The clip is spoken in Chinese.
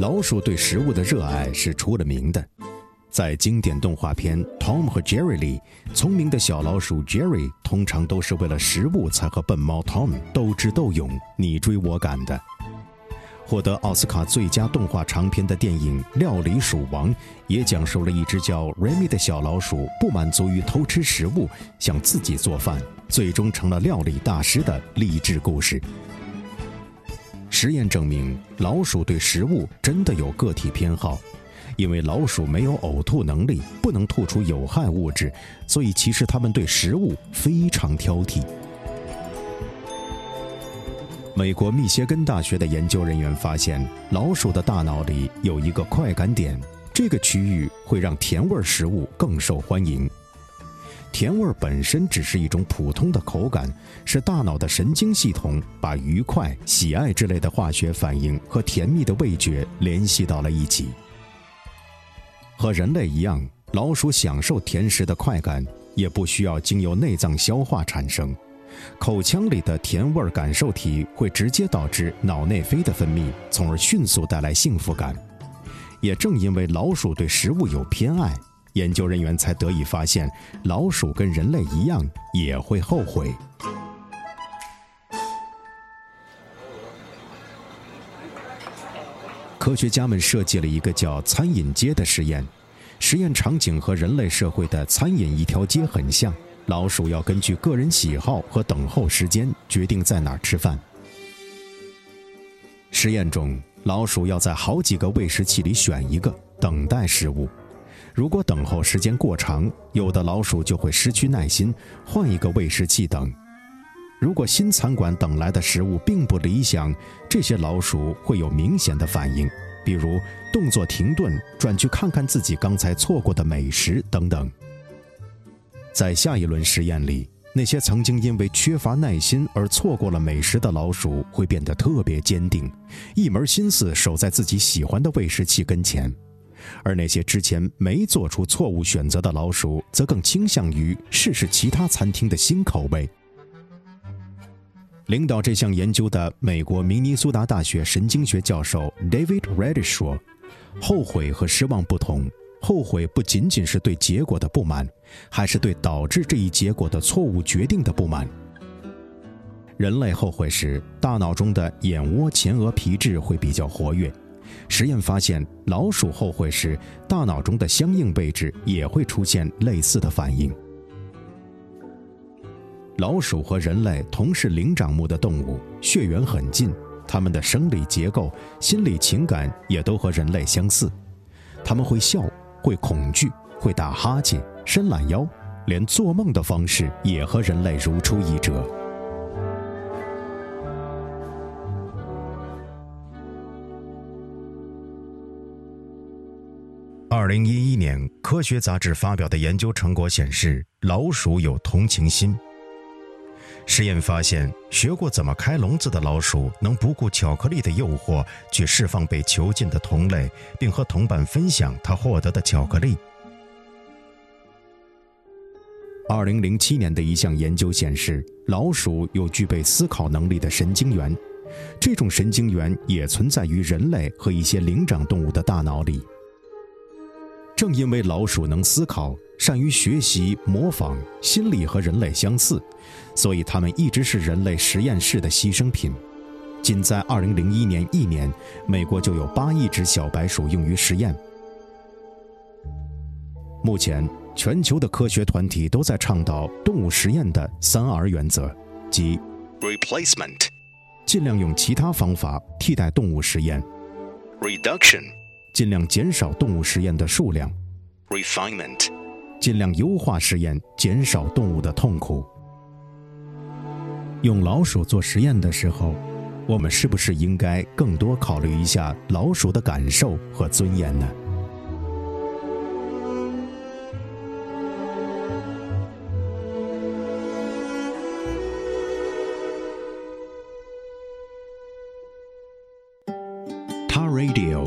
老鼠对食物的热爱是出了名的。在经典动画片《Tom 和 Jerry》里，聪明的小老鼠 Jerry 通常都是为了食物才和笨猫 Tom 斗智斗勇、你追我赶的。获得奥斯卡最佳动画长片的电影《料理鼠王》也讲述了一只叫 Remy 的小老鼠不满足于偷吃食物，想自己做饭，最终成了料理大师的励志故事。实验证明，老鼠对食物真的有个体偏好，因为老鼠没有呕吐能力，不能吐出有害物质，所以其实它们对食物非常挑剔。美国密歇根大学的研究人员发现，老鼠的大脑里有一个快感点，这个区域会让甜味食物更受欢迎。甜味本身只是一种普通的口感，是大脑的神经系统把愉快、喜爱之类的化学反应和甜蜜的味觉联系到了一起。和人类一样，老鼠享受甜食的快感，也不需要经由内脏消化产生，口腔里的甜味感受体会直接导致脑内啡的分泌，从而迅速带来幸福感。也正因为老鼠对食物有偏爱。研究人员才得以发现，老鼠跟人类一样也会后悔。科学家们设计了一个叫“餐饮街”的实验，实验场景和人类社会的餐饮一条街很像。老鼠要根据个人喜好和等候时间决定在哪儿吃饭。实验中，老鼠要在好几个喂食器里选一个，等待食物。如果等候时间过长，有的老鼠就会失去耐心，换一个喂食器等。如果新餐馆等来的食物并不理想，这些老鼠会有明显的反应，比如动作停顿、转去看看自己刚才错过的美食等等。在下一轮实验里，那些曾经因为缺乏耐心而错过了美食的老鼠会变得特别坚定，一门心思守在自己喜欢的喂食器跟前。而那些之前没做出错误选择的老鼠，则更倾向于试试其他餐厅的新口味。领导这项研究的美国明尼苏达大学神经学教授 David Reddish 说：“后悔和失望不同，后悔不仅仅是对结果的不满，还是对导致这一结果的错误决定的不满。人类后悔时，大脑中的眼窝前额皮质会比较活跃。”实验发现，老鼠后悔时，大脑中的相应位置也会出现类似的反应。老鼠和人类同是灵长目的动物，血缘很近，它们的生理结构、心理情感也都和人类相似。它们会笑，会恐惧，会打哈欠、伸懒腰，连做梦的方式也和人类如出一辙。二零一一年，科学杂志发表的研究成果显示，老鼠有同情心。实验发现，学过怎么开笼子的老鼠能不顾巧克力的诱惑去释放被囚禁的同类，并和同伴分享他获得的巧克力。二零零七年的一项研究显示，老鼠有具备思考能力的神经元，这种神经元也存在于人类和一些灵长动物的大脑里。正因为老鼠能思考、善于学习、模仿，心理和人类相似，所以它们一直是人类实验室的牺牲品。仅在2001年一年，美国就有8亿只小白鼠用于实验。目前，全球的科学团体都在倡导动物实验的三 R 原则，即 replacement，尽量用其他方法替代动物实验；reduction。尽量减少动物实验的数量 （refinement），尽量优化实验，减少动物的痛苦。用老鼠做实验的时候，我们是不是应该更多考虑一下老鼠的感受和尊严呢？他 Radio，